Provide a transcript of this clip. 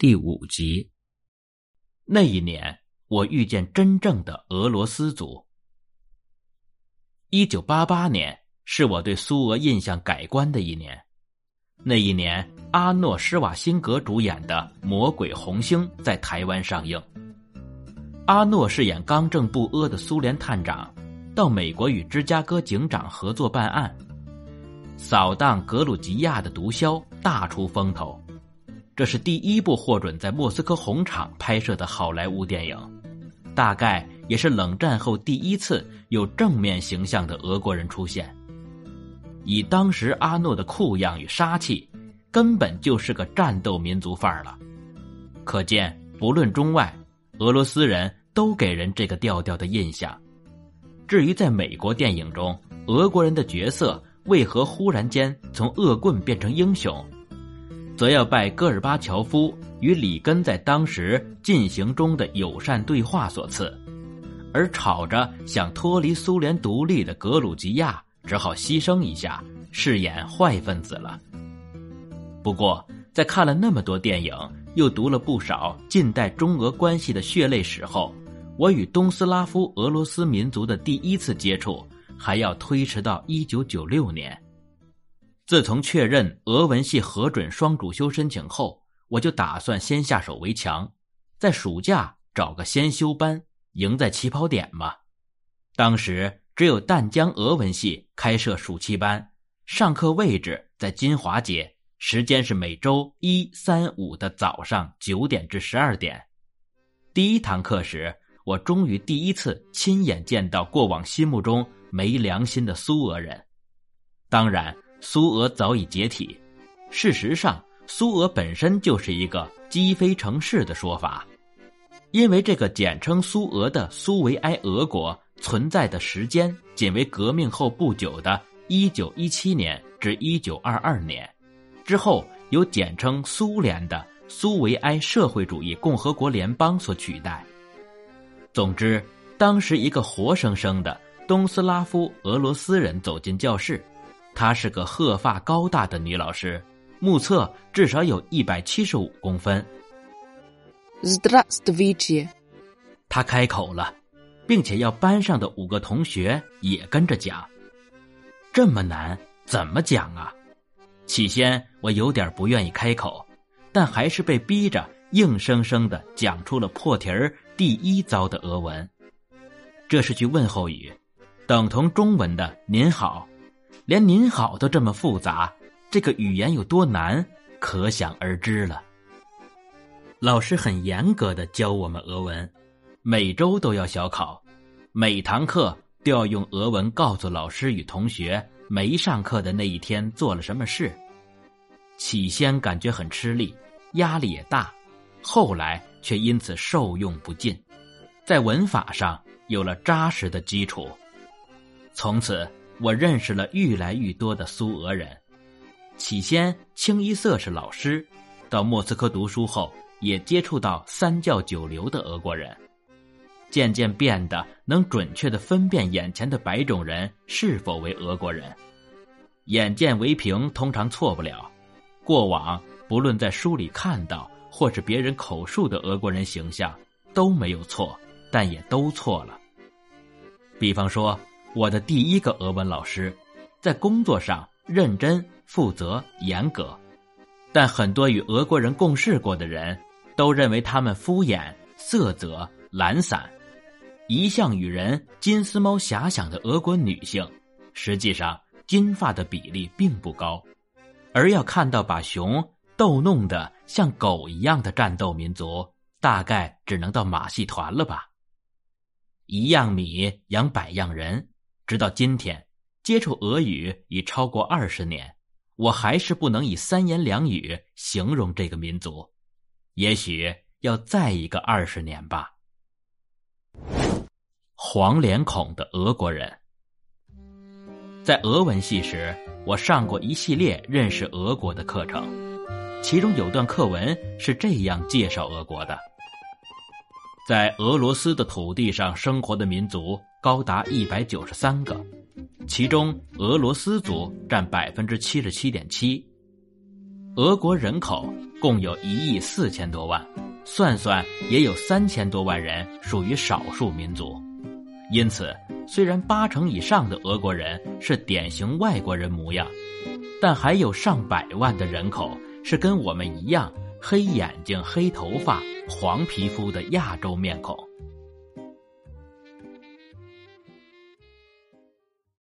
第五集。那一年，我遇见真正的俄罗斯族。一九八八年是我对苏俄印象改观的一年。那一年，阿诺·施瓦辛格主演的《魔鬼红星》在台湾上映。阿诺饰演刚正不阿的苏联探长，到美国与芝加哥警长合作办案，扫荡格鲁吉亚的毒枭，大出风头。这是第一部获准在莫斯科红场拍摄的好莱坞电影，大概也是冷战后第一次有正面形象的俄国人出现。以当时阿诺的酷样与杀气，根本就是个战斗民族范儿了。可见，不论中外，俄罗斯人都给人这个调调的印象。至于在美国电影中，俄国人的角色为何忽然间从恶棍变成英雄？则要拜戈尔巴乔夫与里根在当时进行中的友善对话所赐，而吵着想脱离苏联独立的格鲁吉亚只好牺牲一下，饰演坏分子了。不过，在看了那么多电影，又读了不少近代中俄关系的血泪史后，我与东斯拉夫俄罗斯民族的第一次接触，还要推迟到一九九六年。自从确认俄文系核准双主修申请后，我就打算先下手为强，在暑假找个先修班，赢在起跑点嘛。当时只有淡江俄文系开设暑期班，上课位置在金华街，时间是每周一、三、五的早上九点至十二点。第一堂课时，我终于第一次亲眼见到过往心目中没良心的苏俄人，当然。苏俄早已解体，事实上，苏俄本身就是一个积非成市的说法，因为这个简称苏俄的苏维埃俄国存在的时间仅为革命后不久的1917年至1922年，之后由简称苏联的苏维埃社会主义共和国联邦所取代。总之，当时一个活生生的东斯拉夫俄罗斯人走进教室。她是个鹤发高大的女老师，目测至少有一百七十五公分。Здравствуйте！她开口了，并且要班上的五个同学也跟着讲。这么难，怎么讲啊？起先我有点不愿意开口，但还是被逼着硬生生的讲出了破题儿第一遭的俄文。这是句问候语，等同中文的“您好”。连您好都这么复杂，这个语言有多难，可想而知了。老师很严格的教我们俄文，每周都要小考，每堂课都要用俄文告诉老师与同学没上课的那一天做了什么事。起先感觉很吃力，压力也大，后来却因此受用不尽，在文法上有了扎实的基础，从此。我认识了愈来愈多的苏俄人，起先清一色是老师，到莫斯科读书后，也接触到三教九流的俄国人，渐渐变得能准确的分辨眼前的白种人是否为俄国人。眼见为凭通常错不了，过往不论在书里看到或是别人口述的俄国人形象都没有错，但也都错了。比方说。我的第一个俄文老师，在工作上认真、负责、严格，但很多与俄国人共事过的人都认为他们敷衍、色泽、懒散。一向与人金丝猫遐想的俄国女性，实际上金发的比例并不高，而要看到把熊逗弄得像狗一样的战斗民族，大概只能到马戏团了吧。一样米养百样人。直到今天，接触俄语已超过二十年，我还是不能以三言两语形容这个民族。也许要再一个二十年吧。黄脸孔的俄国人，在俄文系时，我上过一系列认识俄国的课程，其中有段课文是这样介绍俄国的：在俄罗斯的土地上生活的民族。高达一百九十三个，其中俄罗斯族占百分之七十七点七。俄国人口共有一亿四千多万，算算也有三千多万人属于少数民族。因此，虽然八成以上的俄国人是典型外国人模样，但还有上百万的人口是跟我们一样黑眼睛、黑头发、黄皮肤的亚洲面孔。